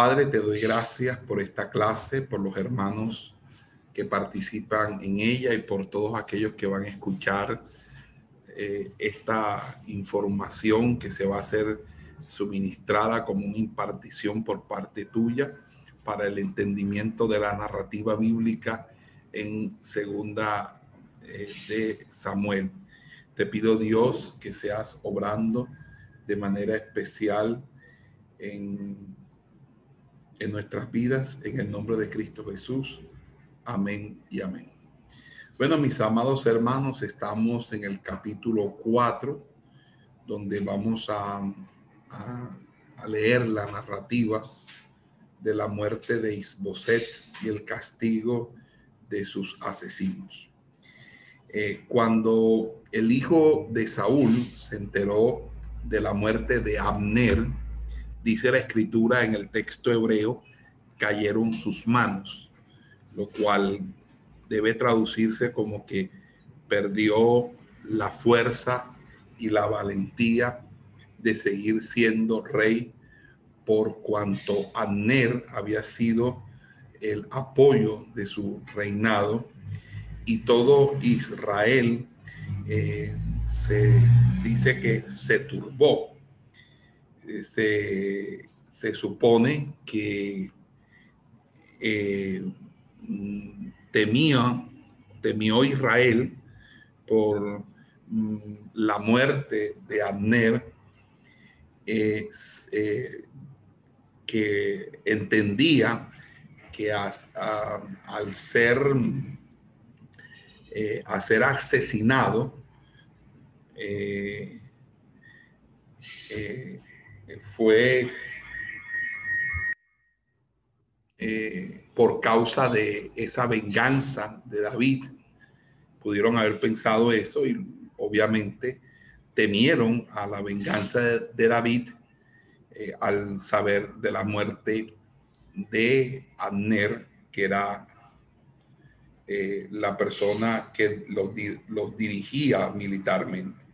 Padre, te doy gracias por esta clase, por los hermanos que participan en ella y por todos aquellos que van a escuchar eh, esta información que se va a hacer suministrada como una impartición por parte tuya para el entendimiento de la narrativa bíblica en segunda eh, de Samuel. Te pido Dios que seas obrando de manera especial en, en nuestras vidas, en el nombre de Cristo Jesús. Amén y amén. Bueno, mis amados hermanos, estamos en el capítulo 4, donde vamos a, a, leer la narrativa de la muerte de Isboset y el castigo de sus asesinos. Eh, cuando el hijo de Saúl se enteró de la muerte de Abner, dice la escritura en el texto hebreo, cayeron sus manos, lo cual debe traducirse como que perdió la fuerza y la valentía de seguir siendo rey por cuanto Abner había sido el apoyo de su reinado y todo Israel eh, se dice que se turbó. Eh, se, se supone que eh, temía, temió Israel por mm, la muerte de Abner, eh, que entendía que al ser, ser asesinado, fue eh, por causa de esa venganza de David. Pudieron haber pensado eso y obviamente temieron a la venganza de, David al saber de la muerte de Abner, que era la persona que los, los dirigía militarmente.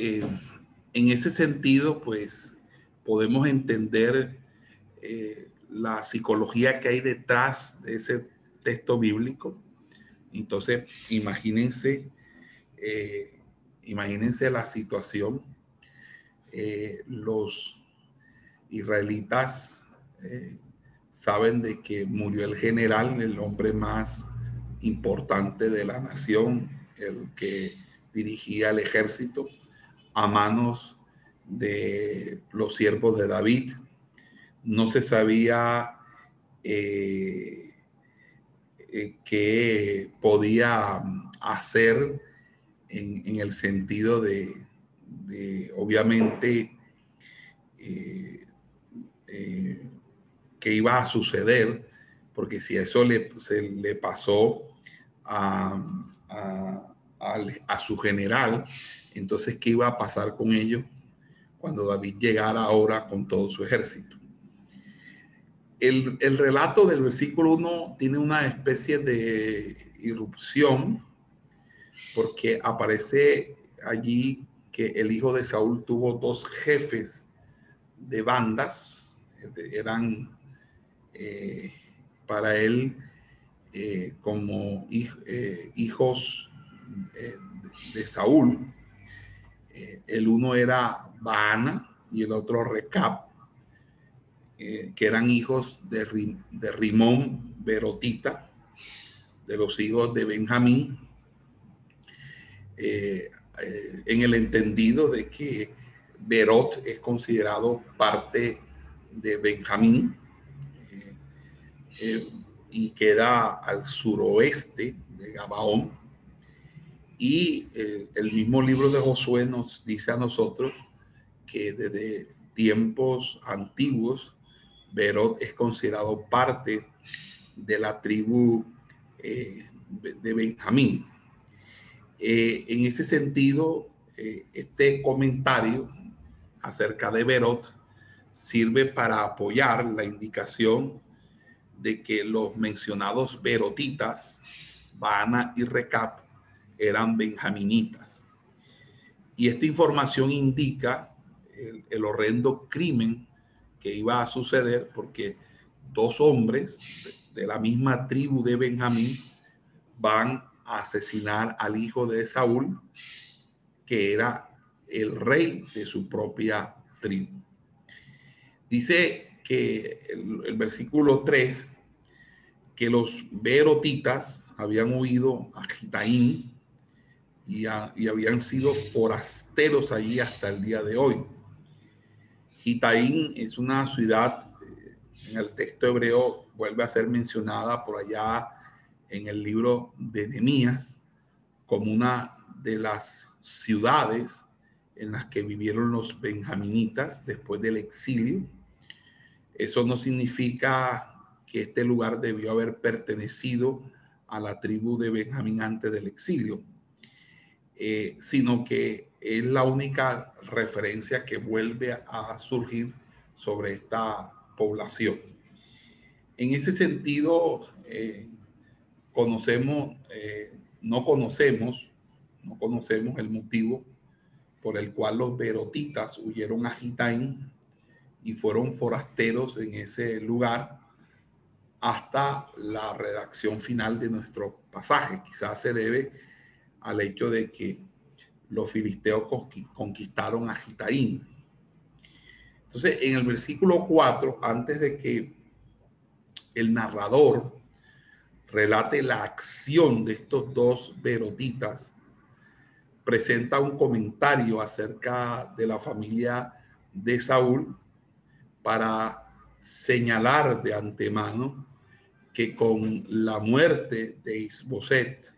Eh, en ese sentido, pues podemos entender eh, la psicología que hay detrás de ese texto bíblico. Entonces, imagínense, eh, imagínense la situación. los israelitas saben de que murió el general, el hombre más importante de la nación, el que dirigía el ejército a manos de los siervos de David. No se sabía eh, eh, qué podía hacer en, el sentido de, obviamente, eh, que iba a suceder, porque si eso se le pasó a su general, entonces, ¿qué iba a pasar con ellos cuando David llegara ahora con todo su ejército? El, relato del versículo 1 tiene una especie de irrupción porque aparece allí que el hijo de Saúl tuvo dos jefes de bandas, eran eh, para él eh, como eh, hijos de Saúl, eh, el uno era Baana y el otro Recap, eh, que eran hijos de, de Rimón Berotita, de los hijos de Benjamín, eh, en el entendido de que Berot es considerado parte de Benjamín. y queda al suroeste de Gabaón. Y eh, el mismo libro de Josué nos dice a nosotros que desde tiempos antiguos, Berot es considerado parte de la tribu eh, de Benjamín. Eh, en ese sentido, este comentario acerca de Berot sirve para apoyar la indicación de que los mencionados Berotitas, Bana y Recap, eran benjaminitas. Y esta información indica el, horrendo crimen que iba a suceder porque dos hombres de, la misma tribu de Benjamín van a asesinar al hijo de Saúl, que era el rey de su propia tribu. Dice que el, versículo 3, que los berotitas habían huido a Gitaín y, y habían sido forasteros allí hasta el día de hoy. Gitaín es una ciudad, eh, en el texto hebreo vuelve a ser mencionada por allá en el libro de Nehemías como una de las ciudades en las que vivieron los benjaminitas después del exilio. Eso no significa que este lugar debió haber pertenecido a la tribu de Benjamín antes del exilio, eh, sino que es la única referencia que vuelve a surgir sobre esta población. En ese sentido, eh, conocemos, eh, no conocemos, no conocemos el motivo por el cual los berotitas huyeron a Gitaín y fueron forasteros en ese lugar hasta la redacción final de nuestro pasaje. Quizás se debe al hecho de que los filisteos conquistaron a Gitaín. Entonces, en el versículo 4, antes de que el narrador relate la acción de estos dos berotitas, presenta un comentario acerca de la familia de Saúl para señalar de antemano que con la muerte de Isboset,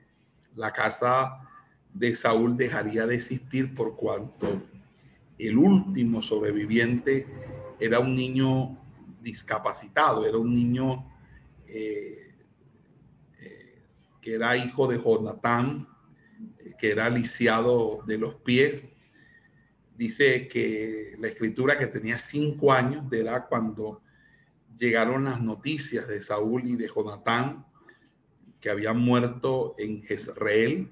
la casa de Saúl dejaría de existir por cuanto el último sobreviviente era un niño discapacitado, era un niño eh, eh, que era hijo de Jonatán, que era lisiado de los pies. Dice que la escritura que tenía cinco años de edad cuando llegaron las noticias de Saúl y de Jonatán que habían muerto en Jezreel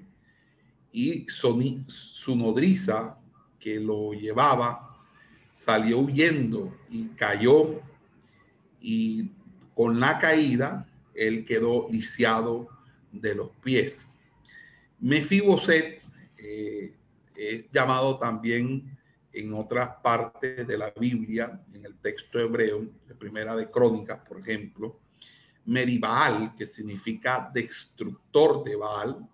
y su nodriza que lo llevaba salió huyendo y cayó y con la caída él quedó lisiado de los pies. Mefiboset eh, es llamado también en otras partes de la Biblia, en el texto hebreo, de Primera de Crónicas, por ejemplo, Meribal, que significa destructor de Baal,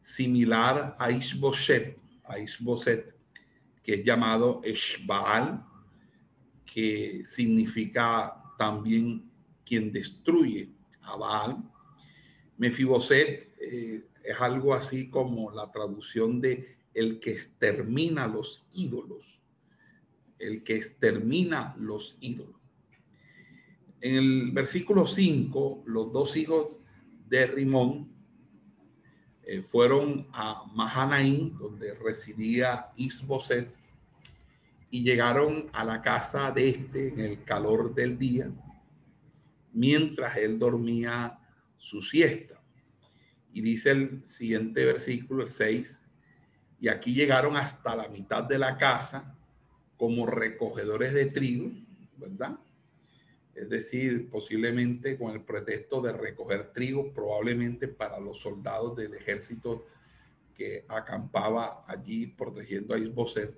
similar a Ishboset, a Ishboset, que es llamado Eshbaal, que significa también quien destruye a Baal. Mefiboset eh, es algo así como la traducción de el que extermina los ídolos, el que extermina los ídolos. En el versículo 5, los dos hijos de Rimón eh, fueron a Mahanaín, donde residía Isboset, y llegaron a la casa de este en el calor del día, mientras él dormía su siesta. Y dice el siguiente versículo, el 6, y aquí llegaron hasta la mitad de la casa como recogedores de trigo, ¿verdad? Es decir, posiblemente con el pretexto de recoger trigo, probablemente para los soldados del ejército que acampaba allí protegiendo a Isboset.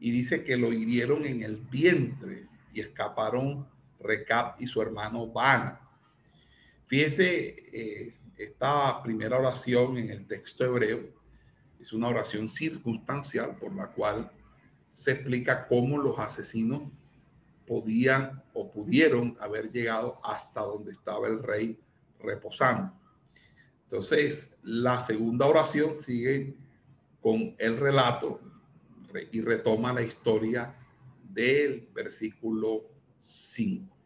Y dice que lo hirieron en el vientre y escaparon Recap y su hermano Bana. Fíjese, eh, esta primera oración en el texto hebreo es una oración circunstancial por la cual se explica cómo los asesinos podían o pudieron haber llegado hasta donde estaba el rey reposando. Entonces, la segunda oración sigue con el relato y retoma la historia del versículo 5.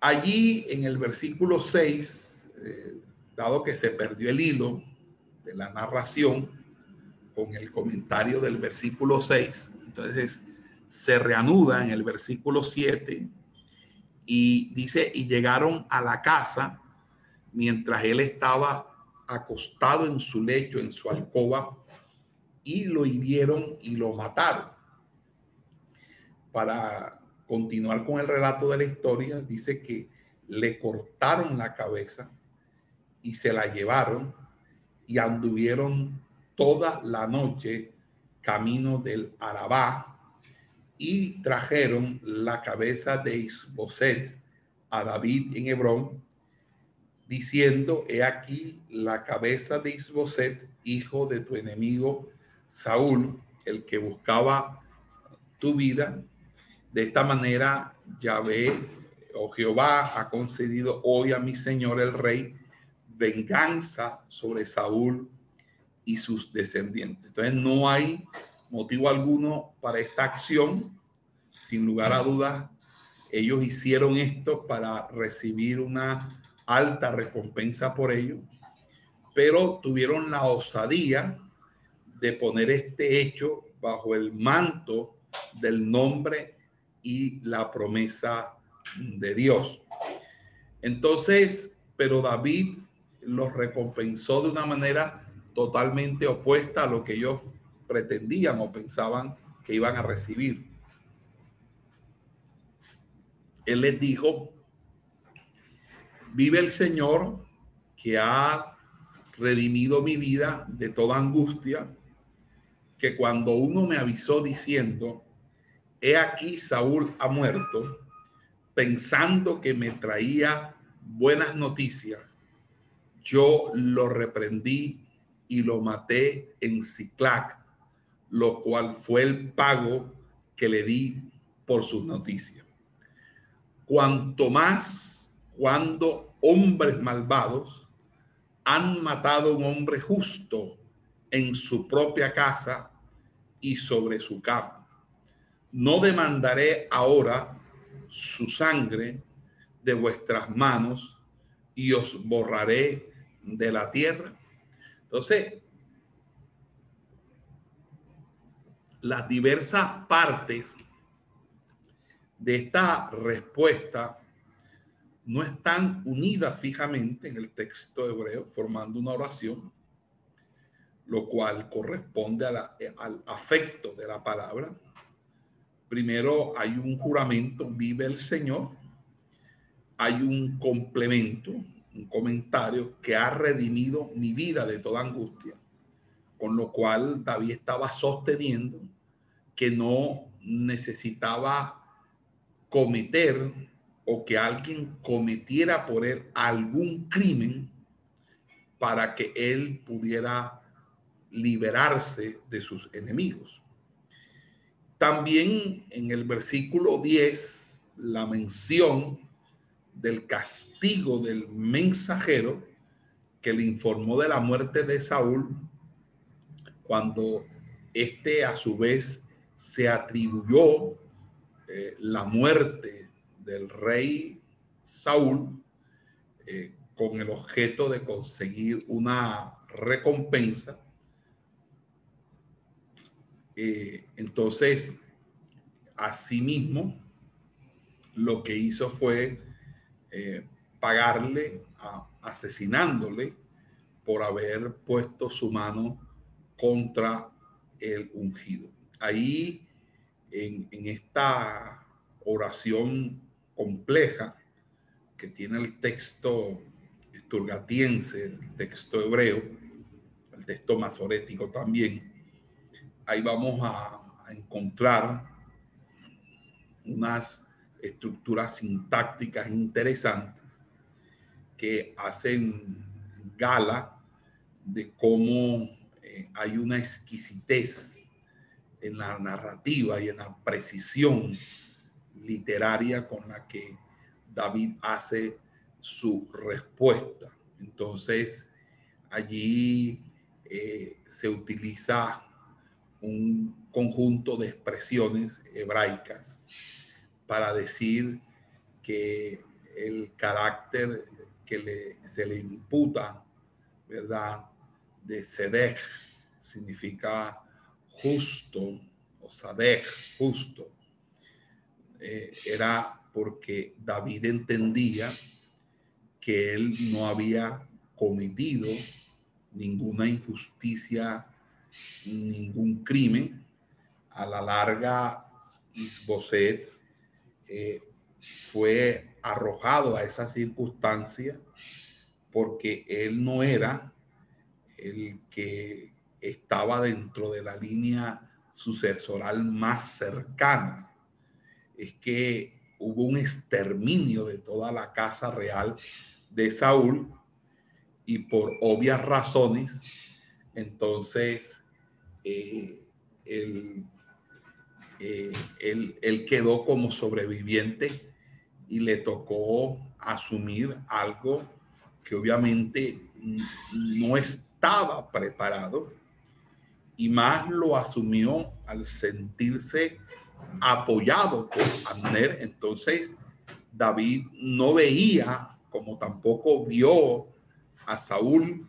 Allí en el versículo 6, eh, dado que se perdió el hilo de la narración con el comentario del versículo 6, entonces se reanuda en el versículo 7 y dice, y llegaron a la casa mientras él estaba acostado en su lecho, en su alcoba, y lo hirieron y lo mataron. Para continuar con el relato de la historia, dice que le cortaron la cabeza y se la llevaron y anduvieron toda la noche camino del Arabá y trajeron la cabeza de Isboset a David en Hebrón diciendo, he aquí la cabeza de Isboset, hijo de tu enemigo Saúl, el que buscaba tu vida. De esta manera, Yahvé o Jehová ha concedido hoy a mi Señor el Rey venganza sobre Saúl y sus descendientes. Entonces no hay motivo alguno para esta acción. Sin lugar a dudas, ellos hicieron esto para recibir una alta recompensa por ello, pero tuvieron la osadía de poner este hecho bajo el manto del nombre y la promesa de Dios. Entonces, pero David los recompensó de una manera totalmente opuesta a lo que ellos pretendían o pensaban que iban a recibir. Él les dijo, Vive el Señor que ha redimido mi vida de toda angustia, que cuando uno me avisó diciendo, he aquí Saúl ha muerto, pensando que me traía buenas noticias, yo lo reprendí y lo maté en Ciclac, lo cual fue el pago que le di por sus noticias. Cuanto más cuando hombres malvados han matado a un hombre justo en su propia casa y sobre su cama. No demandaré ahora su sangre de vuestras manos y os borraré de la tierra. Entonces, las diversas partes de esta respuesta no están unidas fijamente en el texto hebreo, formando una oración, lo cual corresponde al afecto de la palabra. Primero hay un juramento, vive el Señor. Hay un complemento, un comentario que ha redimido mi vida de toda angustia, con lo cual David estaba sosteniendo que no necesitaba cometer o que alguien cometiera por él algún crimen para que él pudiera liberarse de sus enemigos. También en el versículo 10, la mención del castigo del mensajero que le informó de la muerte de Saúl, cuando éste a su vez se atribuyó eh, la muerte del rey Saúl eh, con el objeto de conseguir una recompensa. Eh, entonces, asimismo, lo que hizo fue pagarle, asesinándole por haber puesto su mano contra el ungido. Ahí, en, esta oración compleja que tiene el texto esturgatiense, el texto hebreo, el texto masorético también, ahí vamos a, encontrar unas estructuras sintácticas interesantes que hacen gala de cómo hay una exquisitez en la narrativa y en la precisión literaria con la que David hace su respuesta. Entonces, allí eh, se utiliza un conjunto de expresiones hebraicas para decir que el carácter que le, se le imputa, ¿verdad? De Sedek significa justo, o Sadek, justo. Eh, era porque David entendía que él no había cometido ninguna injusticia, ningún crimen. A la larga, Isboset eh, fue arrojado a esa circunstancia porque él no era el que estaba dentro de la línea sucesoral más cercana. Es que hubo un exterminio de toda la casa real de Saúl y por obvias razones, entonces eh, él, eh, él, quedó como sobreviviente y le tocó asumir algo que obviamente no estaba preparado y más lo asumió al sentirse apoyado por Abner. Entonces David no veía, como tampoco vio a Saúl,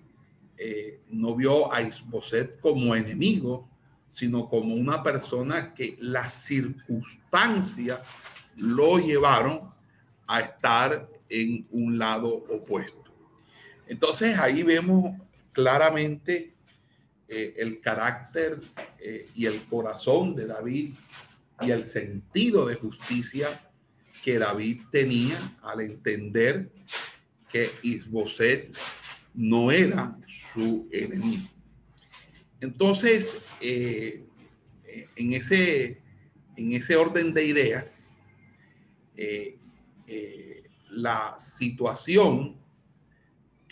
eh, no vio a Isboset como enemigo, sino como una persona que las circunstancias lo llevaron a estar en un lado opuesto. Entonces ahí vemos claramente eh, el carácter eh, y el corazón de David y el sentido de justicia que David tenía al entender que Isboset no era su enemigo. Entonces, eh, en, ese, en ese orden de ideas, la situación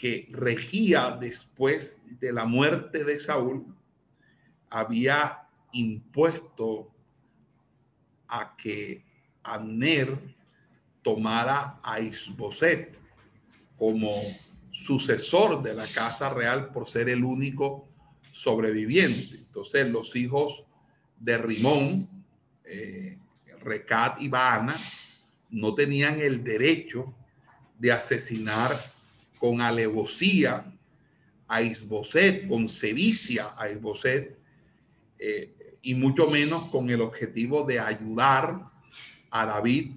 que regía después de la muerte de Saúl había impuesto a que Abner tomara a Isboset como sucesor de la casa real por ser el único sobreviviente. Entonces los hijos de Rimón, eh, Recat y Baana, no tenían el derecho de asesinar con alevosía a Isboset, con sevicia a Isboset, eh, y mucho menos con el objetivo de ayudar a David,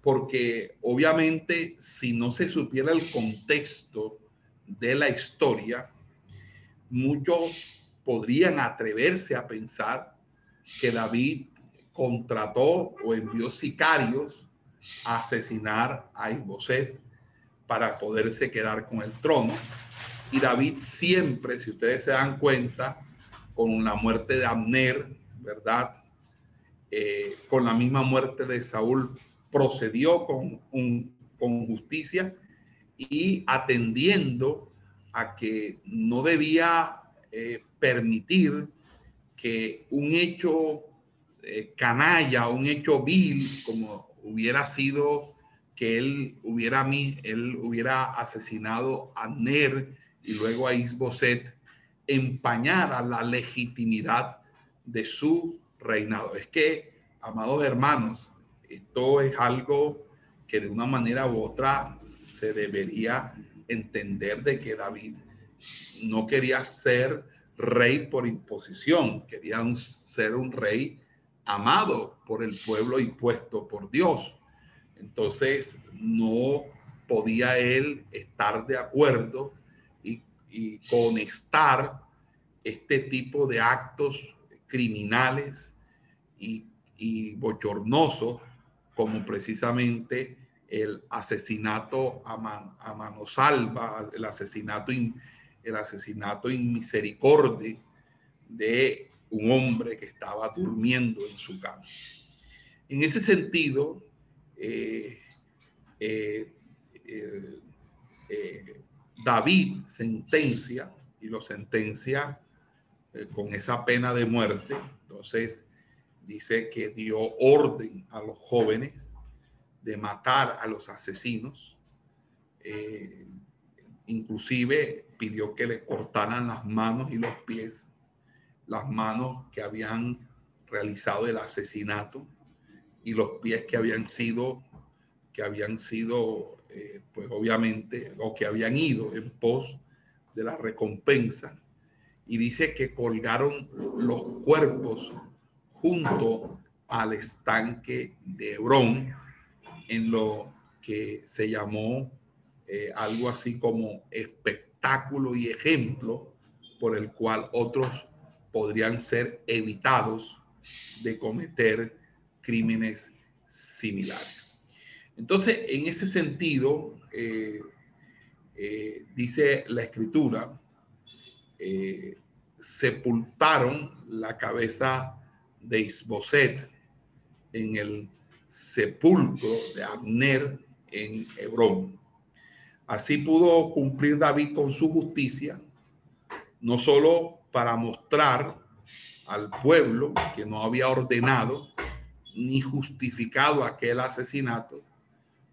porque obviamente si no se supiera el contexto de la historia, muchos podrían atreverse a pensar que David contrató o envió sicarios a asesinar a Isboset para poderse quedar con el trono. Y David siempre, si ustedes se dan cuenta, con la muerte de Abner, ¿verdad? Eh, con la misma muerte de Saúl, procedió con, un, con justicia y atendiendo a que no debía eh, permitir que un hecho eh, canalla, un hecho vil, como hubiera sido que él hubiera, él hubiera asesinado a Ner y luego a Isboset, empañara la legitimidad de su reinado. Es que, amados hermanos, esto es algo que de una manera u otra se debería entender de que David no quería ser rey por imposición, quería ser un rey amado por el pueblo y puesto por Dios. Entonces no podía él estar de acuerdo y conectar este tipo de actos criminales y, y bochornosos como precisamente el asesinato a, a mano salva, el asesinato, el asesinato inmisericordia de un hombre que estaba durmiendo en su cama. En ese sentido, David sentencia y lo sentencia con esa pena de muerte. Entonces, dice que dio orden a los jóvenes de matar a los asesinos. Eh, inclusive pidió que le cortaran las manos y los pies, las manos que habían realizado el asesinato y los pies que habían sido, que habían sido, eh, pues obviamente, o que habían ido en pos de la recompensa. Y dice que colgaron los cuerpos junto al estanque de Hebrón, en lo que se llamó eh, algo así como espectáculo y ejemplo por el cual otros podrían ser evitados de cometer crímenes similares. Entonces, en ese sentido, eh, eh, dice la escritura, sepultaron la cabeza de Isboset en el sepulcro de Abner en Hebrón. Así pudo cumplir David con su justicia, no solo para mostrar al pueblo que no había ordenado ni justificado aquel asesinato,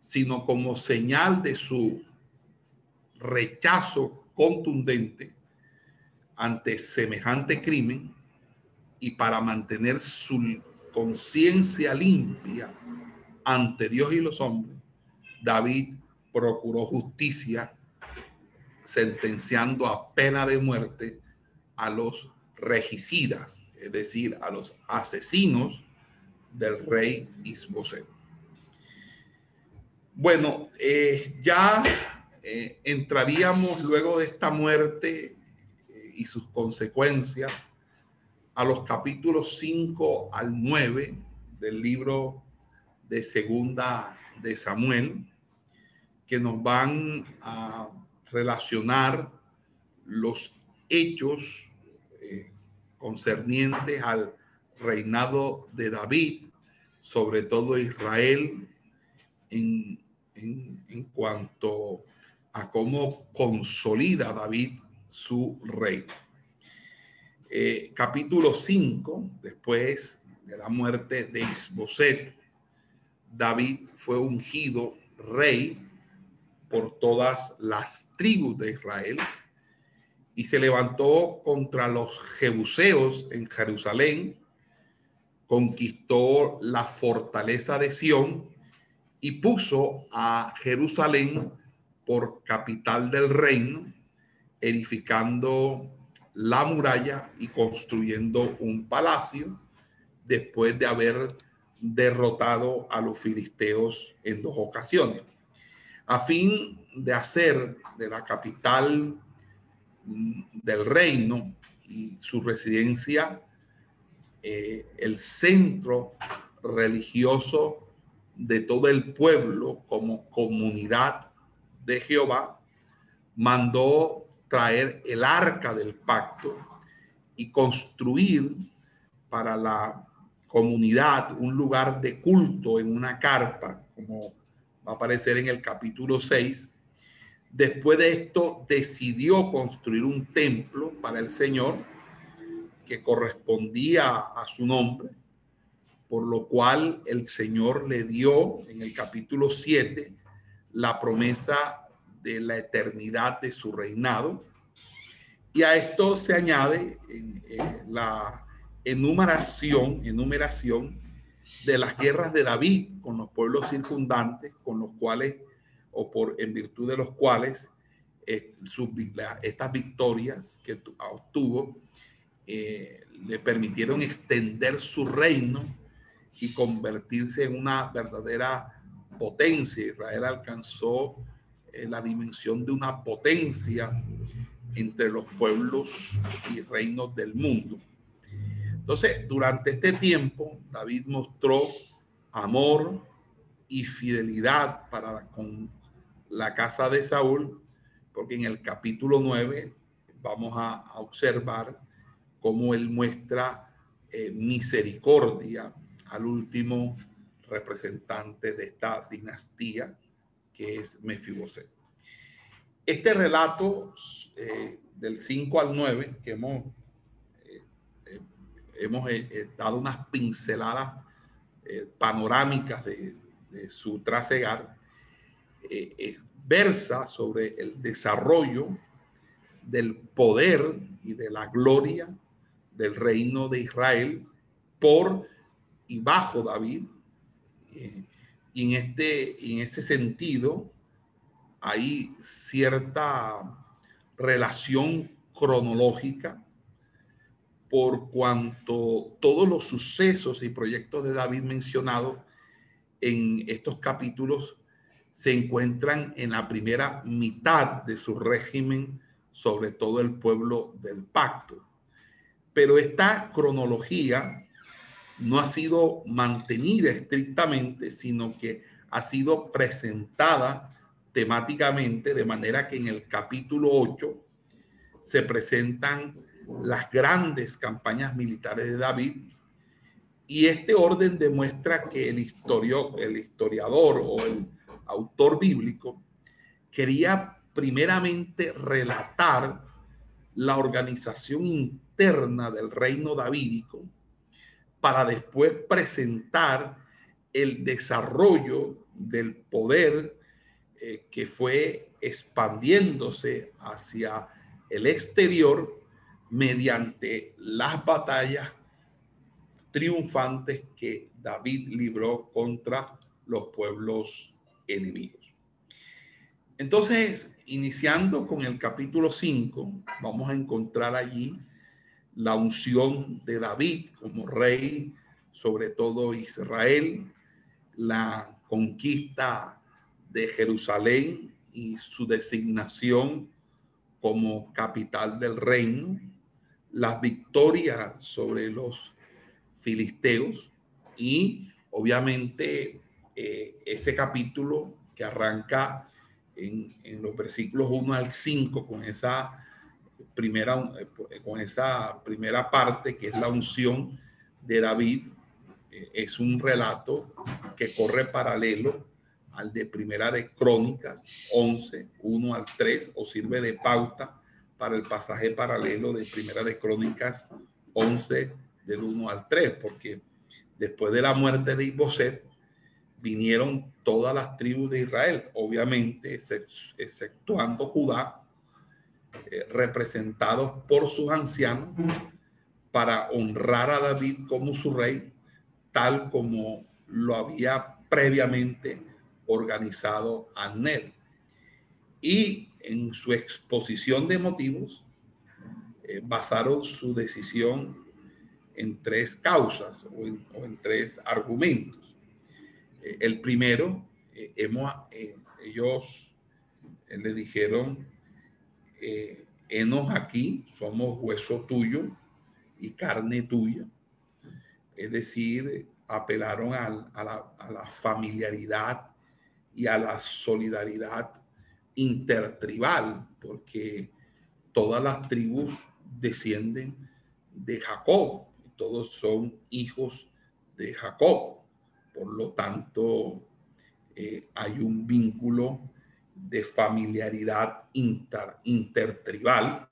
sino como señal de su rechazo contundente ante semejante crimen y para mantener su conciencia limpia ante Dios y los hombres, David procuró justicia, sentenciando a pena de muerte a los regicidas, es decir, a los asesinos del rey Isboset. Bueno, eh, ya eh, entraríamos luego de esta muerte eh, y sus consecuencias a los capítulos 5 al 9 del libro de segunda de Samuel que nos van a relacionar los hechos concernientes al reinado de David, sobre todo Israel, en, en cuanto a cómo consolida David su reino. Eh, capítulo 5, después de la muerte de Isboset, David fue ungido rey por todas las tribus de Israel y se levantó contra los jebuseos en Jerusalén, conquistó la fortaleza de Sión y puso a Jerusalén por capital del reino, edificando la muralla y construyendo un palacio después de haber derrotado a los filisteos en dos ocasiones. A fin de hacer de la capital mm, del reino y su residencia eh, el centro religioso de todo el pueblo como comunidad de Jehová, mandó traer el arca del pacto y construir para la comunidad un lugar de culto en una carpa, como va a aparecer en el capítulo 6. Después de esto decidió construir un templo para el Señor que correspondía a su nombre, por lo cual el Señor le dio en el capítulo 7 la promesa de la eternidad de su reinado. Y a esto se añade la enumeración, enumeración de las guerras de David con los pueblos circundantes, con los cuales, o por en virtud de los cuales, eh, estas victorias que obtuvo eh, le permitieron extender su reino y convertirse en una verdadera potencia. Israel alcanzó eh, la dimensión de una potencia entre los pueblos y reinos del mundo. Entonces, durante este tiempo, David mostró amor y fidelidad para con la casa de Saúl, porque en el capítulo 9 vamos a, observar cómo él muestra eh, misericordia al último representante de esta dinastía, que es Mefiboset. Este relato eh, del 5 al 9 que hemos hemos dado unas pinceladas panorámicas de, su trasegar, versa sobre el desarrollo del poder y de la gloria del reino de Israel por y bajo David. Eh, y en este, en este sentido hay cierta relación cronológica por cuanto todos los sucesos y proyectos de David mencionados en estos capítulos se encuentran en la primera mitad de su régimen sobre todo el pueblo del pacto. Pero esta cronología no ha sido mantenida estrictamente, sino que ha sido presentada temáticamente, de manera que en el capítulo 8 se presentan las grandes campañas militares de David. Y este orden demuestra que el, el historiador o el autor bíblico quería primeramente relatar la organización del reino davídico para después presentar el desarrollo del poder eh, que fue expandiéndose hacia el exterior mediante las batallas triunfantes que David libró contra los pueblos enemigos. Entonces, iniciando con el capítulo 5, vamos a encontrar allí la unción de David como rey sobre todo Israel, la conquista de Jerusalén y su designación como capital del reino, las victorias sobre los filisteos y obviamente eh, ese capítulo que arranca en, los versículos 1 al 5 con esa primera con esa primera parte que es la unción de David eh, es un relato que corre paralelo al de Primera de Crónicas 11, 1 al 3, o sirve de pauta para el pasaje paralelo de Primera de Crónicas 11, del 1 al 3, porque después de la muerte de Iboset, vinieron todas las tribus de Israel, obviamente, exceptuando Judá, eh, representados por sus ancianos, para honrar a David como su rey, tal como lo había previamente organizado Anel. Y en su exposición de motivos, eh, basaron su decisión en tres causas o en tres argumentos. Eh, el primero, ellos le dijeron, enos aquí, somos hueso tuyo y carne tuya. Es decir, apelaron a, la, a la familiaridad y a la solidaridad intertribal, porque todas las tribus descienden de Jacob, todos son hijos de Jacob. Por lo tanto, eh, hay un vínculo de familiaridad inter, intertribal.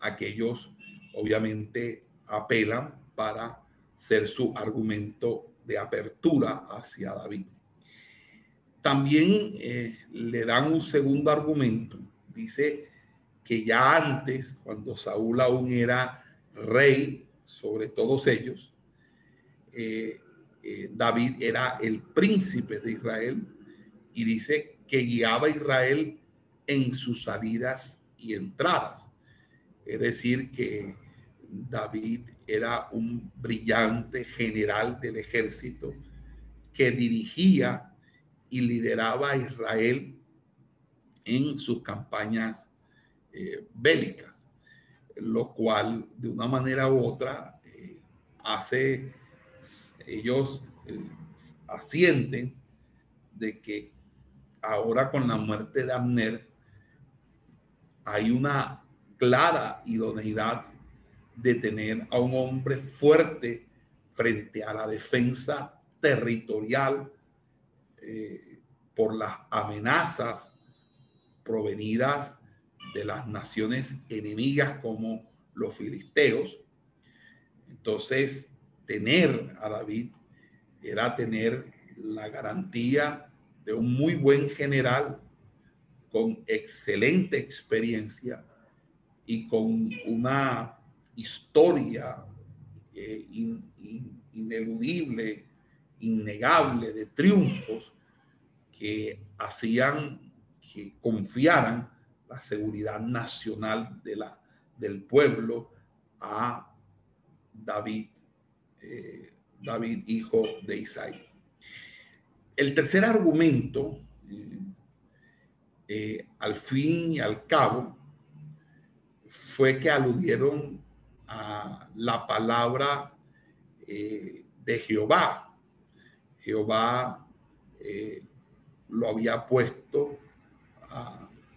Aquellos obviamente apelan para ser su argumento de apertura hacia David. También eh, le dan un segundo argumento. Dice que ya antes, cuando Saúl aún era rey sobre todos ellos, eh, eh, David era el príncipe de Israel y dice que guiaba a Israel en sus salidas y entradas. Es decir, que David era un brillante general del ejército que dirigía y lideraba a Israel en sus campañas eh, bélicas, lo cual de una manera u otra eh, hace ellos eh, asienten de que ahora con la muerte de Abner hay una clara idoneidad de tener a un hombre fuerte frente a la defensa territorial eh, por las amenazas provenidas de las naciones enemigas como los filisteos. Entonces, tener a David era tener la garantía un muy buen general con excelente experiencia y con una historia eh, ineludible, innegable de triunfos que hacían que confiaran la seguridad nacional de la, del pueblo a David, eh, David hijo de Isaí. El tercer argumento, eh, eh, al fin y al cabo, fue que aludieron a la palabra eh, de Jehová. Jehová lo había puesto,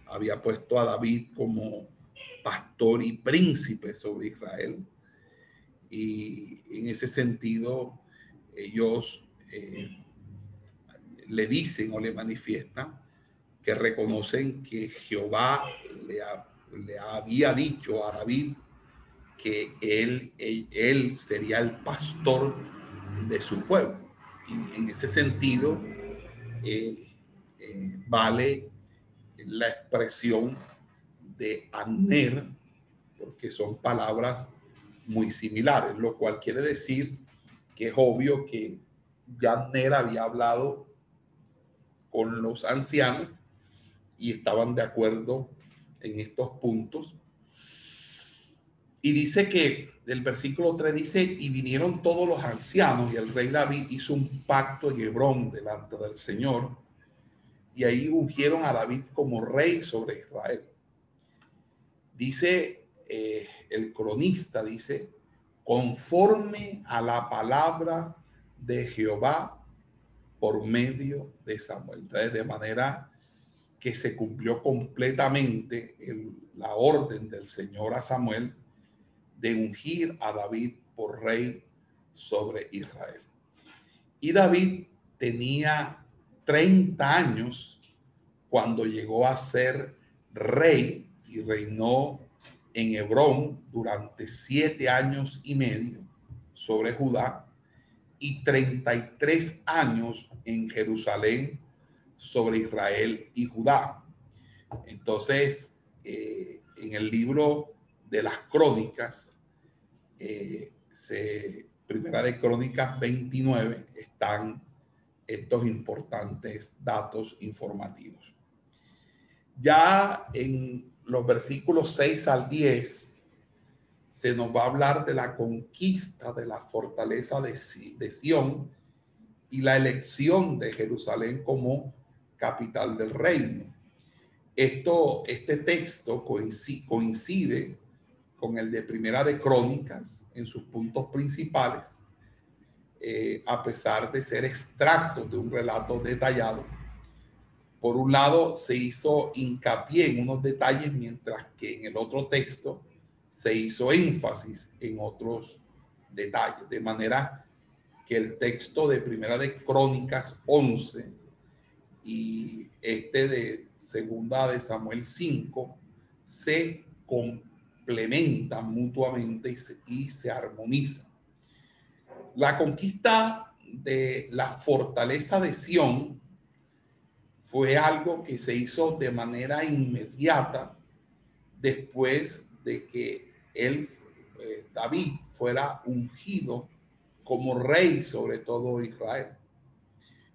había puesto a David como pastor y príncipe sobre Israel. Y en ese sentido, ellos le dicen o le manifiestan que reconocen que Jehová le, había dicho a David que él, él, sería el pastor de su pueblo. Y en ese sentido, eh, eh, vale la expresión de Aner, porque son palabras muy similares, lo cual quiere decir que es obvio que ya Aner había hablado con los ancianos y estaban de acuerdo en estos puntos. Y dice que el versículo 3 dice, y vinieron todos los ancianos y el rey David hizo un pacto en Hebrón delante del Señor y ahí ungieron a David como rey sobre Israel. Dice eh, el cronista, dice, conforme a la palabra de Jehová por medio de Samuel. De manera que se cumplió completamente la orden del Señor a Samuel de ungir a David por rey sobre Israel. Y David tenía 30 años cuando llegó a ser rey y reinó en Hebrón durante siete años y medio sobre Judá y 33 años en Jerusalén sobre Israel y Judá. Entonces, eh, en el libro de las crónicas, eh, se, primera de crónicas 29, están estos importantes datos informativos. Ya en los versículos 6 al 10, se nos va a hablar de la conquista de la fortaleza de, Sión y la elección de Jerusalén como capital del reino. Esto, este texto coincide, coincide con el de Primera de Crónicas en sus puntos principales, eh, a pesar de ser extractos de un relato detallado. Por un lado, se hizo hincapié en unos detalles, mientras que en el otro texto se hizo énfasis en otros detalles, de manera que el texto de Primera de Crónicas 11 y este de Segunda de Samuel 5 se complementan mutuamente y se, y se armonizan. La conquista de la fortaleza de Sión fue algo que se hizo de manera inmediata después de que él, eh, David, fuera ungido como rey sobre todo Israel.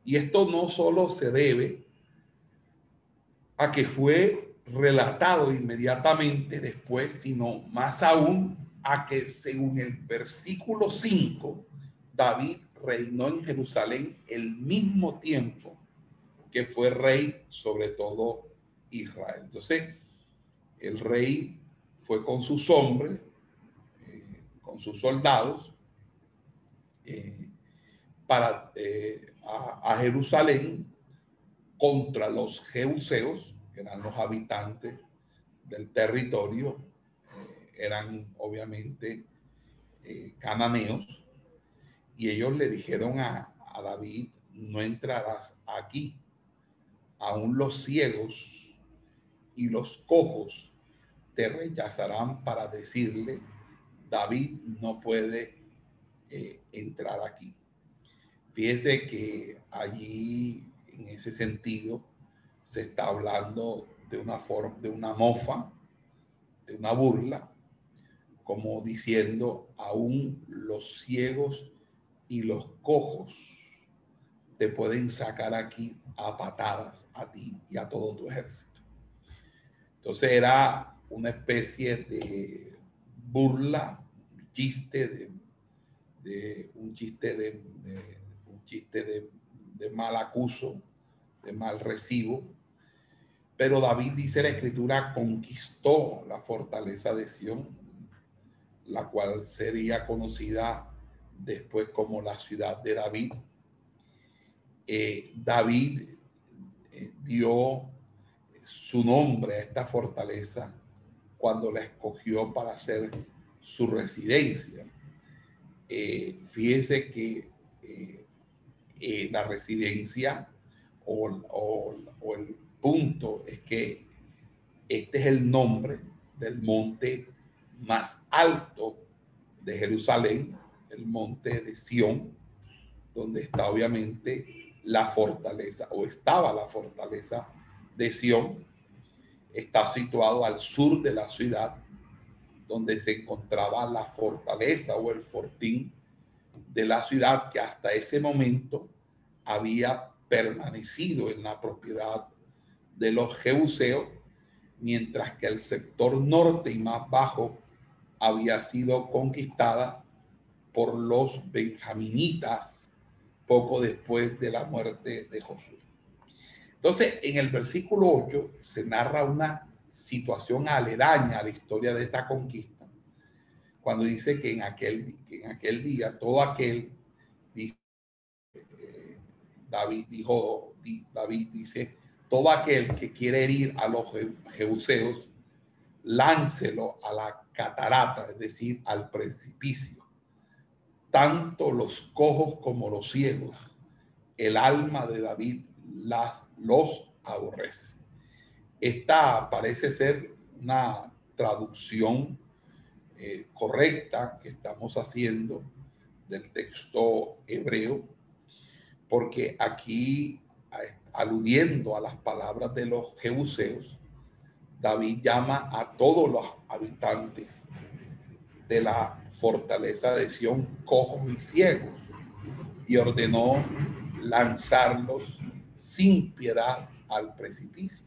Y esto no solo se debe a que fue relatado inmediatamente después, sino más aún a que según el versículo 5, David reinó en Jerusalén el mismo tiempo que fue rey sobre todo Israel. Entonces, el rey fue con sus hombres, eh, con sus soldados, eh, para, eh, a, Jerusalén contra los jeuseos, que eran los habitantes del territorio, eran obviamente cananeos, y ellos le dijeron a, a David, no entrarás aquí, aún los ciegos y los cojos te rechazarán para decirle, David no puede eh, entrar aquí. Fíjese que allí, en ese sentido, se está hablando de una forma, de una mofa, de una burla, como diciendo, aún los ciegos y los cojos te pueden sacar aquí a patadas a ti y a todo tu ejército. Entonces era una especie de burla, chiste, de, un chiste de, un chiste de, de mal acuso, de mal recibo. Pero David dice la escritura conquistó la fortaleza de Sión, la cual sería conocida después como la ciudad de David. Eh, David eh, dio su nombre a esta fortaleza cuando la escogió para ser su residencia. Eh, fíjese que la residencia o, el punto es que este es el nombre del monte más alto de Jerusalén, el monte de Sión, donde está obviamente la fortaleza, o estaba la fortaleza de Sión. Está situado al sur de la ciudad, donde se encontraba la fortaleza o el fortín de la ciudad que hasta ese momento había permanecido en la propiedad de los jebuseos, mientras que el sector norte y más bajo había sido conquistada por los benjaminitas poco después de la muerte de Josué. Entonces, en el versículo 8 se narra una situación aledaña a la historia de esta conquista, cuando dice que en aquel, que en aquel día todo aquel David dijo, David dice, todo aquel que quiere herir a los jebuseos, láncelo a la catarata, es decir, al precipicio. Tanto los cojos como los ciegos, el alma de David las, los aborrece. Esta parece ser una traducción eh, correcta que estamos haciendo del texto hebreo porque aquí, aludiendo a las palabras de los jebuseos, David llama a todos los habitantes de la fortaleza de Sión cojos y ciegos y ordenó lanzarlos sin piedad al precipicio.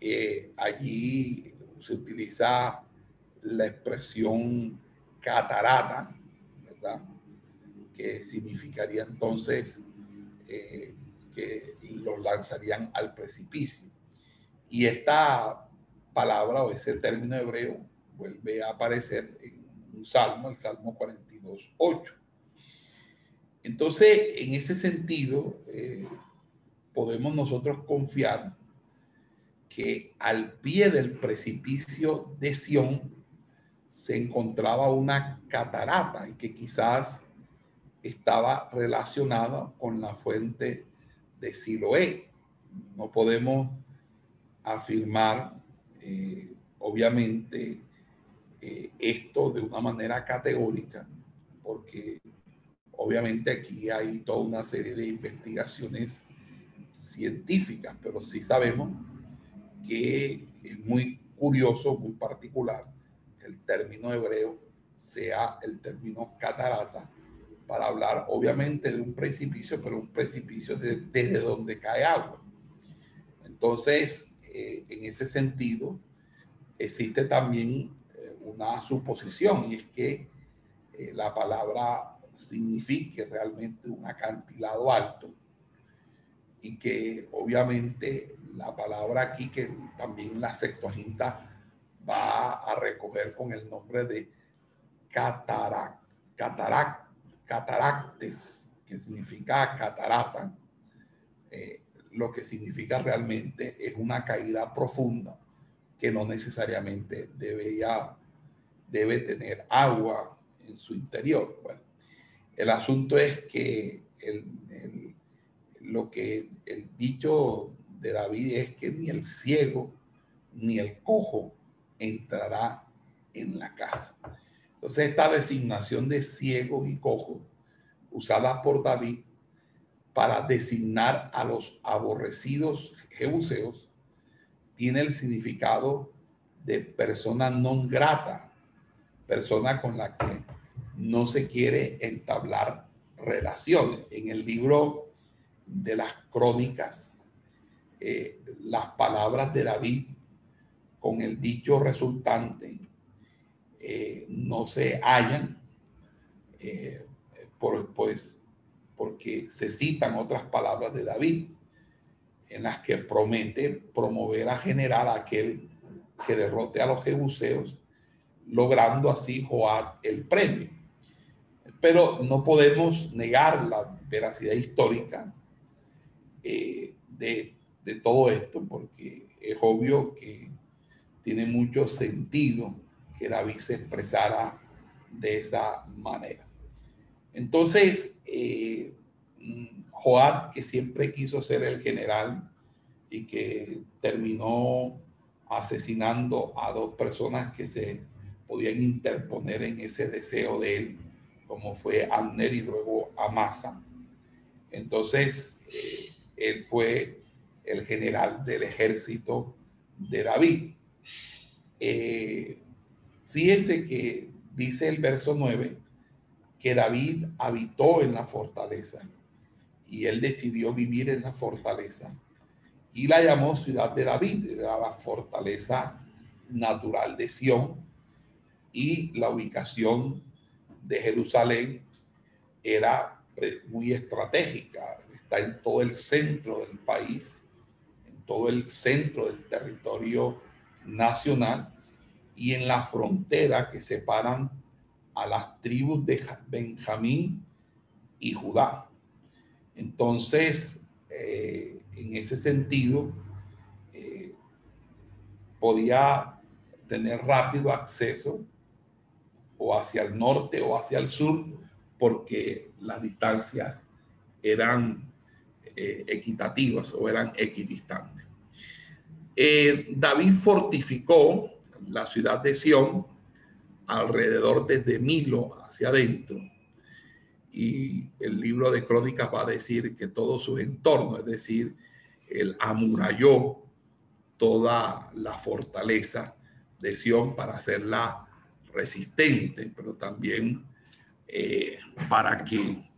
Eh, allí se utiliza la expresión catarata, ¿verdad? que significaría entonces eh, que los lanzarían al precipicio. Y esta palabra o ese término hebreo vuelve a aparecer en un salmo, el Salmo 42, 8. Entonces, en ese sentido, eh, podemos nosotros confiar que al pie del precipicio de Sión se encontraba una catarata y que quizás estaba relacionada con la fuente de Siloé. No podemos afirmar, eh, obviamente, eh, esto de una manera categórica, porque obviamente aquí hay toda una serie de investigaciones científicas, pero sí sabemos que es muy curioso, muy particular, el término hebreo sea el término catarata, para hablar obviamente de un precipicio, pero un precipicio desde donde cae agua. Entonces, eh, en ese sentido, existe también eh, una suposición y es que eh, la palabra signifique realmente un acantilado alto y que obviamente la palabra aquí que también la Septuaginta va a recoger con el nombre de cataract, cataract cataractes, que significa catarata, eh, lo que significa realmente es una caída profunda que no necesariamente debe, debe tener agua en su interior. El asunto es que el, lo que el dicho de David es que ni el ciego ni el cojo entrará en la casa. Entonces esta designación de ciegos y cojos usada por David para designar a los aborrecidos jebuseos tiene el significado de persona non grata, persona con la que no se quiere entablar relaciones. En el libro de las crónicas, eh, las palabras de David con el dicho resultante eh, no se hallan, eh, por, pues, porque se citan otras palabras de David en las que promete promover a general aquel que derrote a los jebuseos, logrando así Joab el premio. Pero no podemos negar la veracidad histórica eh, de, de todo esto, porque es obvio que tiene mucho sentido que David se expresara de esa manera. Entonces, eh, Joab, que siempre quiso ser el general y que terminó asesinando a dos personas que se podían interponer en ese deseo de él, como fue Abner y luego Amasa. Entonces, eh, él fue el general del ejército de David. Eh, fíjese que dice el verso 9 que David habitó en la fortaleza y él decidió vivir en la fortaleza y la llamó ciudad de David, era la fortaleza natural de Sión y la ubicación de Jerusalén era eh, muy estratégica, está en todo el centro del país, en todo el centro del territorio nacional y en la frontera que separan a las tribus de Benjamín y Judá. Entonces, eh, en ese sentido, eh, podía tener rápido acceso o hacia el norte o hacia el sur, porque las distancias eran eh, equitativas o eran equidistantes. David fortificó la ciudad de Sión alrededor desde Milo hacia adentro. Y el libro de Crónicas va a decir que todo su entorno, es decir, él amuralló toda la fortaleza de Sión para hacerla resistente, pero también eh, para que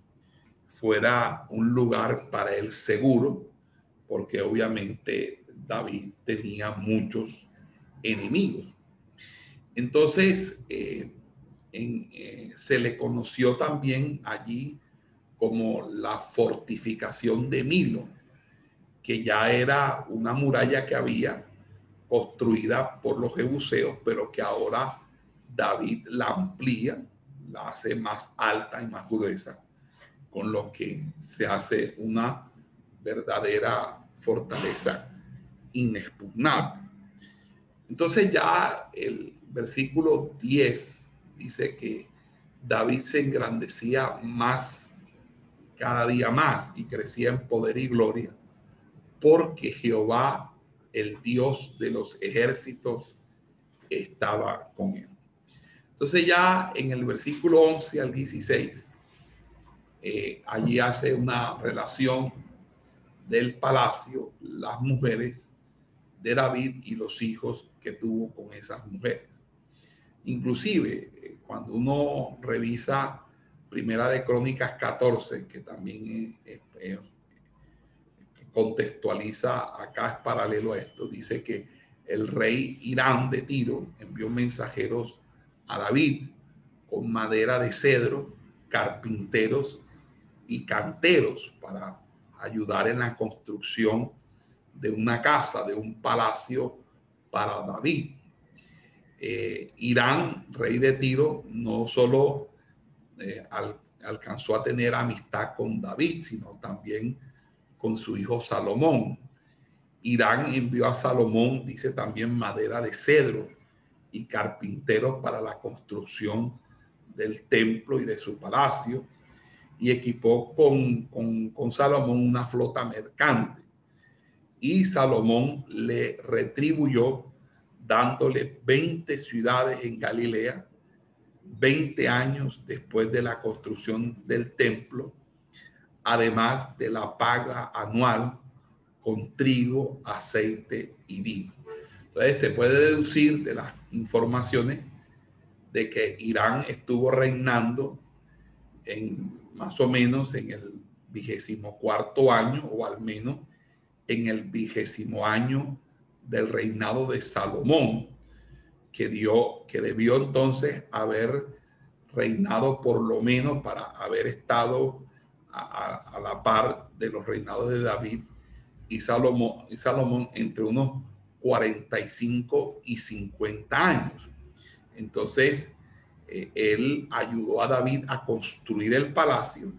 fuera un lugar para él seguro, porque obviamente David tenía muchos enemigos. Entonces, eh, eh, se le conoció también allí como la fortificación de Milo, que ya era una muralla que había construida por los jebuseos, pero que ahora David la amplía, la hace más alta y más gruesa, con lo que se hace una verdadera fortaleza inexpugnable. Entonces ya el versículo 10 dice que David se engrandecía más, cada día más, y crecía en poder y gloria, porque Jehová, el Dios de los ejércitos, estaba con él. Entonces ya en el versículo 11 al 16, eh, allí hace una relación del palacio, las mujeres de David y los hijos que tuvo con esas mujeres. Inclusive, eh, cuando uno revisa Primera de Crónicas 14, que también contextualiza acá es paralelo a esto, dice que el rey Irán de Tiro envió mensajeros a David con madera de cedro, carpinteros y canteros para ayudar en la construcción de una casa, de un palacio para David. Eh, Irán, rey de Tiro, no solo eh, alcanzó a tener amistad con David, sino también con su hijo Salomón. Irán envió a Salomón, dice también, madera de cedro y carpinteros para la construcción del templo y de su palacio, y equipó con, con, Salomón una flota mercante. Y Salomón le retribuyó dándole 20 ciudades en Galilea, 20 años después de la construcción del templo, además de la paga anual con trigo, aceite y vino. Entonces se puede deducir de las informaciones de que Irán estuvo reinando en más o menos en el vigésimo cuarto año o al menos en el vigésimo año del reinado de Salomón, que dio, que debió entonces haber reinado por lo menos para haber estado a, la par de los reinados de David y Salomón, y Salomón entre unos 45 y 50 años. Entonces, eh, él ayudó a David a construir el palacio,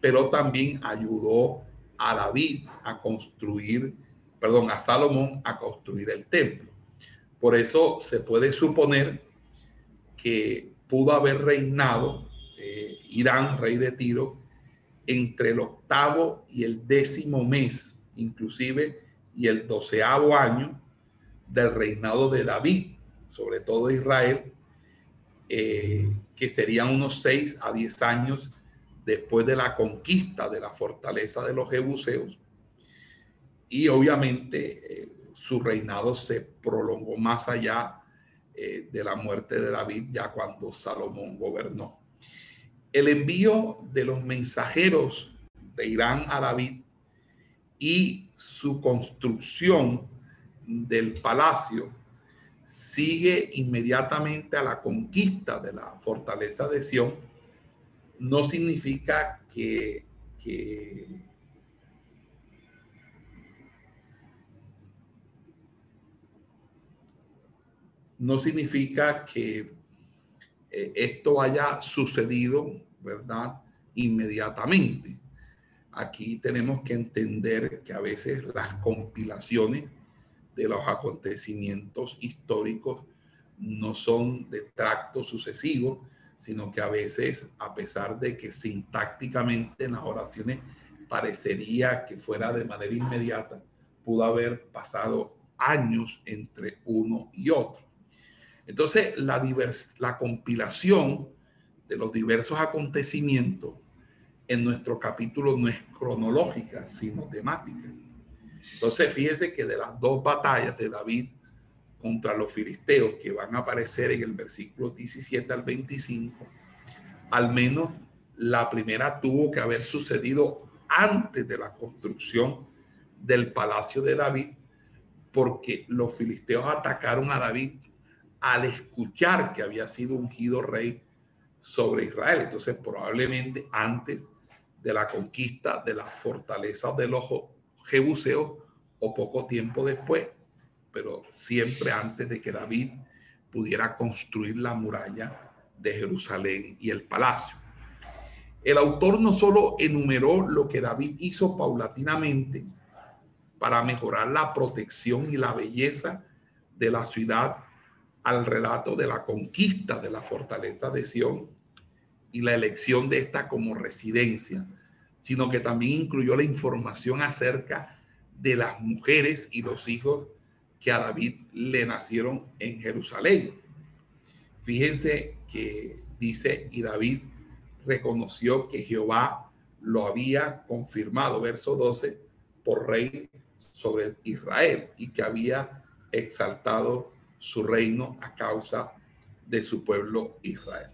pero también ayudó a David a construir, perdón, a Salomón a construir el templo. Por eso se puede suponer que pudo haber reinado eh, Irán, rey de Tiro, entre el octavo y el décimo mes, inclusive, y el doceavo año del reinado de David, sobre todo Israel, eh, que serían unos seis a diez años después de la conquista de la fortaleza de los jebuseos. Y obviamente eh, su reinado se prolongó más allá eh, de la muerte de David, ya cuando Salomón gobernó. El envío de los mensajeros de Irán a David y su construcción del palacio sigue inmediatamente a la conquista de la fortaleza de Sión, no significa que, no significa que eh, esto haya sucedido, ¿verdad? Inmediatamente. Aquí tenemos que entender que a veces las compilaciones de los acontecimientos históricos no son de tracto sucesivo, sino que a veces, a pesar de que sintácticamente en las oraciones parecería que fuera de manera inmediata, pudo haber pasado años entre uno y otro. Entonces, la, la compilación de los diversos acontecimientos en nuestro capítulo no es cronológica, sino temática. Entonces, fíjese que de las dos batallas de David contra los filisteos que van a aparecer en el versículo 17 al 25, al menos la primera tuvo que haber sucedido antes de la construcción del palacio de David, porque los filisteos atacaron a David al escuchar que había sido ungido rey sobre Israel. Entonces, probablemente antes de la conquista de la fortaleza de los jebuseos o poco tiempo después, pero siempre antes de que David pudiera construir la muralla de Jerusalén y el palacio. El autor no solo enumeró lo que David hizo paulatinamente para mejorar la protección y la belleza de la ciudad al relato de la conquista de la fortaleza de Sión y la elección de esta como residencia, sino que también incluyó la información acerca de las mujeres y los hijos que a David le nacieron en Jerusalén. Fíjense que dice, y David reconoció que Jehová lo había confirmado, verso 12, por rey sobre Israel y que había exaltado su reino a causa de su pueblo Israel.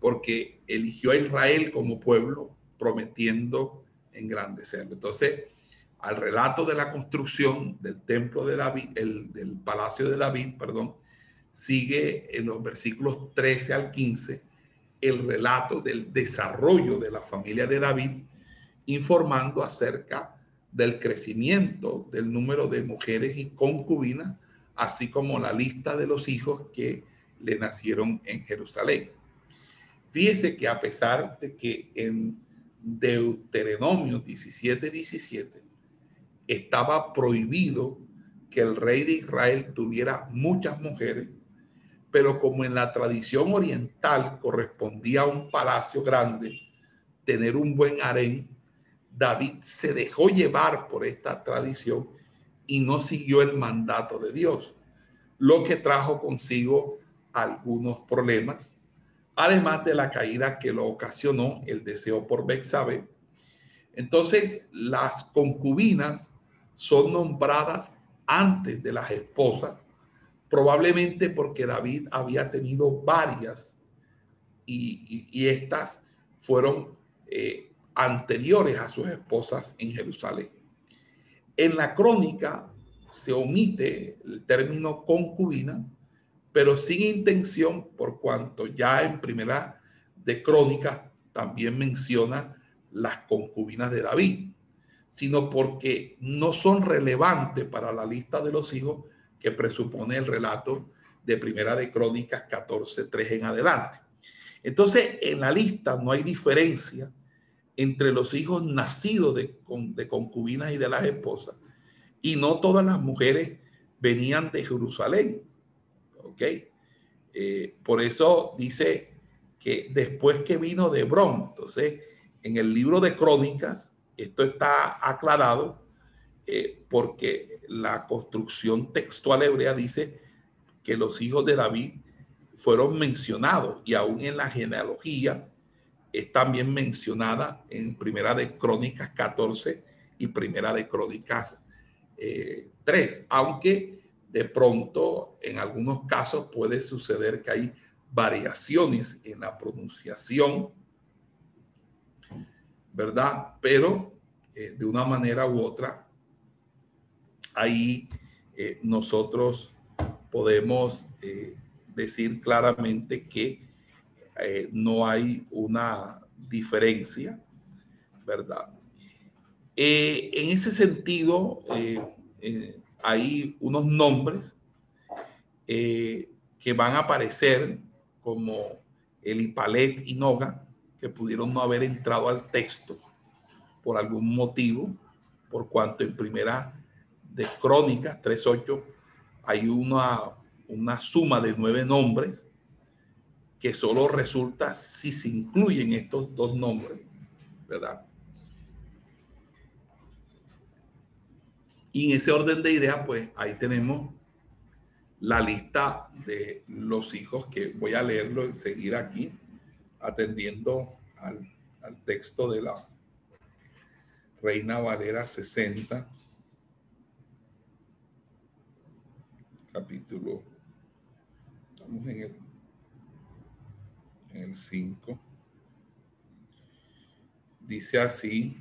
Porque eligió a Israel como pueblo, prometiendo engrandecerlo. Entonces, al relato de la construcción del templo de David, el, del palacio de David, perdón, sigue en los versículos 13 al 15 el relato del desarrollo de la familia de David, informando acerca del crecimiento del número de mujeres y concubinas, así como la lista de los hijos que le nacieron en Jerusalén. Fíjese que a pesar de que en Deuteronomio 17, 17, estaba prohibido que el rey de Israel tuviera muchas mujeres, pero como en la tradición oriental correspondía a un palacio grande tener un buen harén, David se dejó llevar por esta tradición y no siguió el mandato de Dios, lo que trajo consigo algunos problemas, además de la caída que lo ocasionó el deseo por Bexabe. Entonces, las concubinas son nombradas antes de las esposas, probablemente porque David había tenido varias y, estas fueron eh, anteriores a sus esposas en Jerusalén. En la crónica se omite el término concubina, pero sin intención, por cuanto ya en primera de crónicas también menciona las concubinas de David, sino porque no son relevantes para la lista de los hijos que presupone el relato de primera de crónicas 14.3 en adelante. Entonces, en la lista no hay diferencia entre los hijos nacidos de, de concubinas y de las esposas, y no todas las mujeres venían de Jerusalén. ¿Ok? Eh, por eso dice que después que vino de Hebrón, entonces en el libro de Crónicas, esto está aclarado eh, porque la construcción textual hebrea dice que los hijos de David fueron mencionados y aún en la genealogía es también mencionada en Primera de Crónicas 14 y Primera de Crónicas 3, eh, aunque de pronto en algunos casos puede suceder que hay variaciones en la pronunciación, ¿verdad? Pero eh, de una manera u otra, ahí eh, nosotros podemos decir claramente que no hay una diferencia, ¿verdad? Eh, en ese sentido, eh, eh, hay unos nombres que van a aparecer como Elipalet y Noga, pudieron no haber entrado al texto por algún motivo, por cuanto en primera de Crónicas 3.8 hay una, una suma de nueve nombres que solo resulta si se incluyen estos dos nombres, ¿verdad? Y en ese orden de ideas, pues ahí tenemos la lista de los hijos que voy a leerlo y seguir aquí, atendiendo al, texto de la Reina Valera 60, capítulo, estamos en el, en el 5, dice así,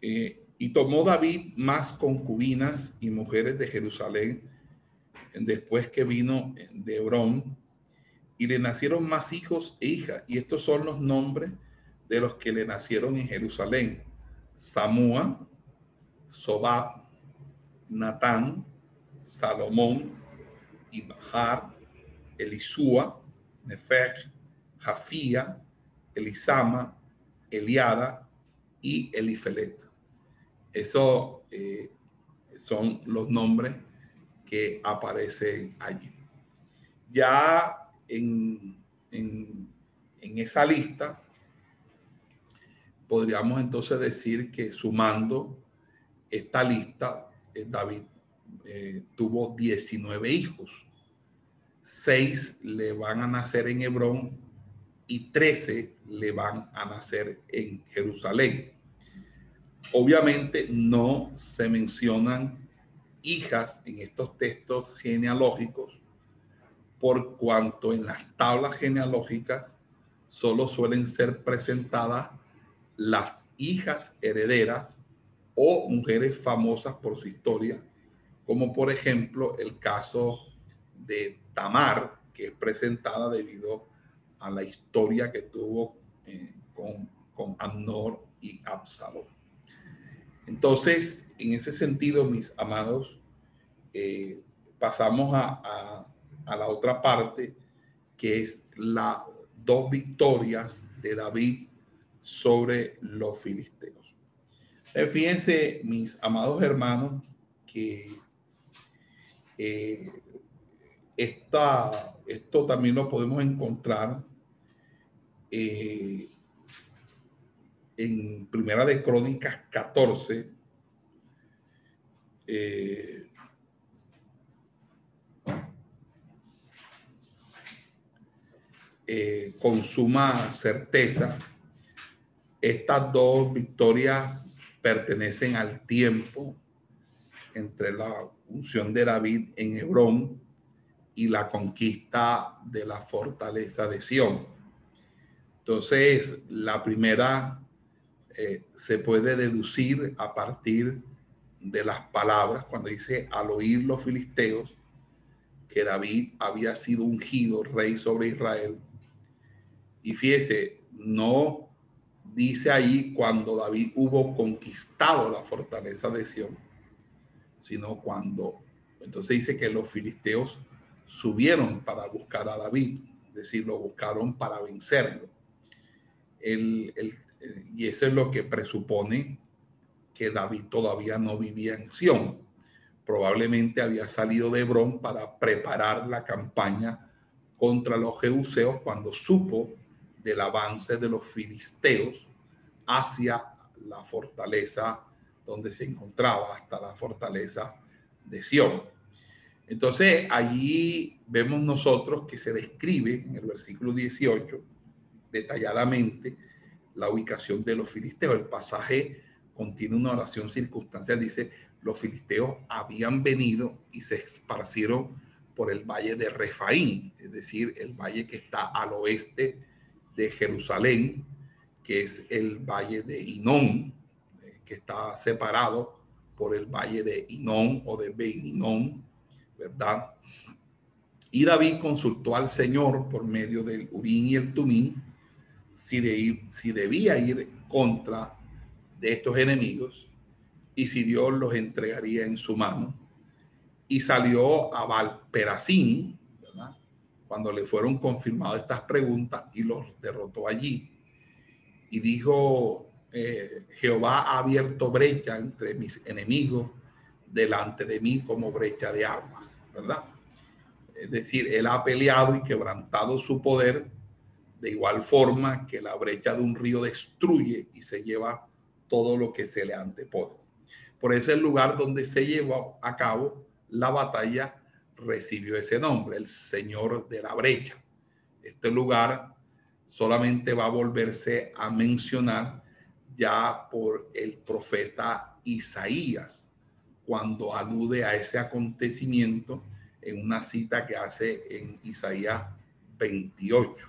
eh, y tomó David más concubinas y mujeres de Jerusalén después que vino de Hebrón, y le nacieron más hijos e hijas. Y estos son los nombres de los que le nacieron en Jerusalén. Samúa, Sobab, Natán, Salomón, Ibahar, Elisúa, Nefer, Jafía, Elisama, Eliada y Elifelet. Esos eh, son los nombres que aparecen allí. Ya en, esa lista, podríamos entonces decir que sumando esta lista, eh, David eh, tuvo 19 hijos. Seis le van a nacer en Hebrón y 13 le van a nacer en Jerusalén. Obviamente no se mencionan hijas en estos textos genealógicos, por cuanto en las tablas genealógicas solo suelen ser presentadas las hijas herederas o mujeres famosas por su historia, como por ejemplo el caso de Tamar, que es presentada debido a la historia que tuvo eh, con, con Amnor y Absalom. Entonces, en ese sentido, mis amados, eh, pasamos a, la otra parte, que es las dos victorias de David sobre los filisteos. Eh, fíjense, mis amados hermanos, que eh, esto también lo podemos encontrar en Primera de Crónicas 14, eh, eh, con suma certeza, estas dos victorias pertenecen al tiempo entre la unción de David en Hebrón y la conquista de la fortaleza de Sión. Entonces, la primera eh, se puede deducir a partir de las palabras cuando dice al oír los filisteos que David había sido ungido rey sobre Israel. Y fíjese, no dice ahí cuando David hubo conquistado la fortaleza de Sión, sino cuando, entonces dice que los filisteos subieron para buscar a David, es decir, lo buscaron para vencerlo. El, y eso es lo que presupone que David todavía no vivía en Sión. Probablemente había salido de Hebrón para preparar la campaña contra los jebuseos cuando supo del avance de los filisteos hacia la fortaleza donde se encontraba, hasta la fortaleza de Sión. Entonces allí vemos nosotros que se describe en el versículo 18 detalladamente la ubicación de los filisteos. El pasaje contiene una oración circunstancial, dice, los filisteos habían venido y se esparcieron por el valle de Refaín, es decir, el valle que está al oeste de Jerusalén, que es el valle de Inón, eh, que está separado por el valle de Inón o de Beininón, ¿verdad? Y David consultó al Señor por medio del Urín y el Tumín si, de, si debía ir contra de estos enemigos y si Dios los entregaría en su mano. Y salió a Valperasín, cuando le fueron confirmadas estas preguntas y los derrotó allí. Y dijo, eh, Jehová ha abierto brecha entre mis enemigos delante de mí como brecha de aguas, ¿verdad? Es decir, él ha peleado y quebrantado su poder de igual forma que la brecha de un río destruye y se lleva todo lo que se le antepone. Por eso el lugar donde se llevó a cabo la batalla recibió ese nombre, el Señor de la brecha. Este lugar solamente va a volverse a mencionar ya por el profeta Isaías, cuando alude a ese acontecimiento en una cita que hace en Isaías 28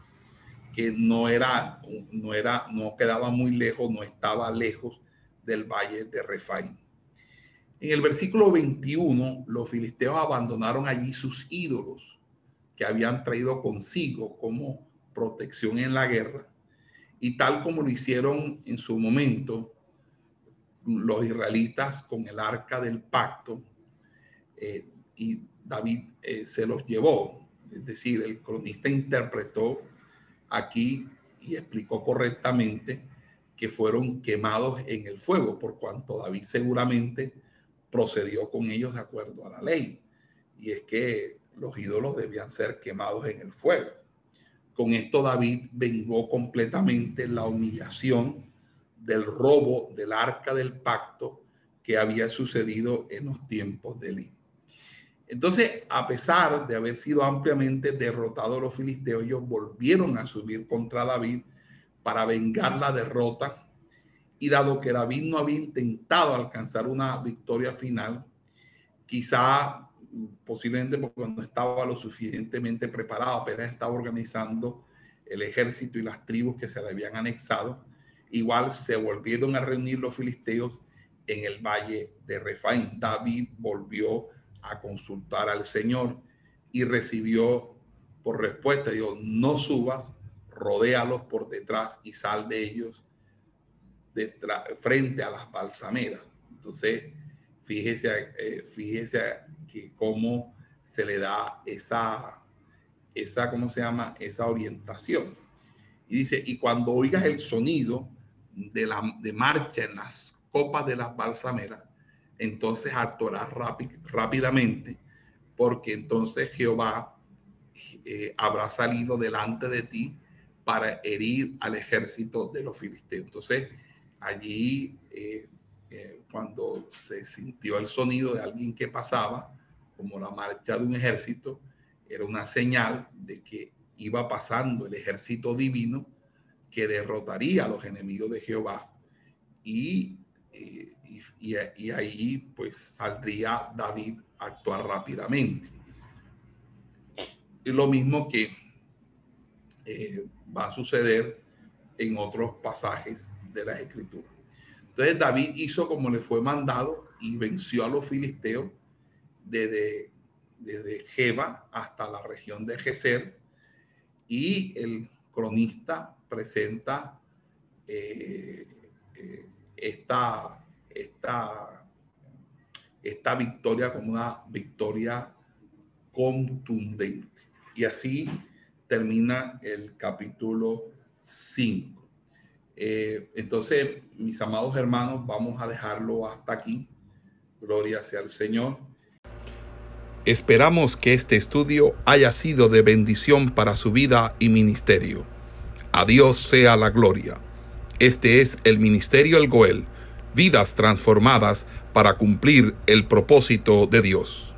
que no era, no era, no quedaba muy lejos, no estaba lejos del valle de Refaim. En el versículo 21, los filisteos abandonaron allí sus ídolos que habían traído consigo como protección en la guerra, y tal como lo hicieron en su momento los israelitas con el arca del pacto, eh, y David eh, se los llevó. Es decir, el cronista interpretó aquí y explicó correctamente que fueron quemados en el fuego, por cuanto David seguramente procedió con ellos de acuerdo a la ley. Y es que los ídolos debían ser quemados en el fuego. Con esto David vengó completamente la humillación del robo del arca del pacto que había sucedido en los tiempos de Eli. Entonces, a pesar de haber sido ampliamente derrotados los filisteos, ellos volvieron a subir contra David para vengar la derrota. Y dado que David no había intentado alcanzar una victoria final, quizá posiblemente porque no estaba lo suficientemente preparado, apenas estaba organizando el ejército y las tribus que se le habían anexado, igual se volvieron a reunir los filisteos en el valle de Refaín. David volvió a consultar al Señor y recibió por respuesta, dijo, no subas, rodéalos por detrás y sal de ellos frente a las balsameras. Entonces, fíjese, eh, fíjese que cómo se le da esa, esa, ¿cómo se llama? Esa orientación. Y dice, y cuando oigas el sonido de, la, de marcha en las copas de las balsameras, entonces actuarás rápidamente, porque entonces Jehová eh, habrá salido delante de ti para herir al ejército de los filisteos. Entonces, allí, eh, eh, cuando se sintió el sonido de alguien que pasaba, como la marcha de un ejército, era una señal de que iba pasando el ejército divino que derrotaría a los enemigos de Jehová y, eh, y, ahí pues saldría David a actuar rápidamente. Y lo mismo que va a suceder en otros pasajes de las escrituras. Entonces David hizo como le fue mandado y venció a los filisteos desde, desde Jeba hasta la región de Geser. Y el cronista presenta eh, eh, esta, esta, esta victoria como una victoria contundente. Y así termina el capítulo 5. Eh, entonces, mis amados hermanos, vamos a dejarlo hasta aquí. Gloria sea al Señor. Esperamos que este estudio haya sido de bendición para su vida y ministerio. A Dios sea la gloria. Este es el Ministerio El Goel, vidas transformadas para cumplir el propósito de Dios.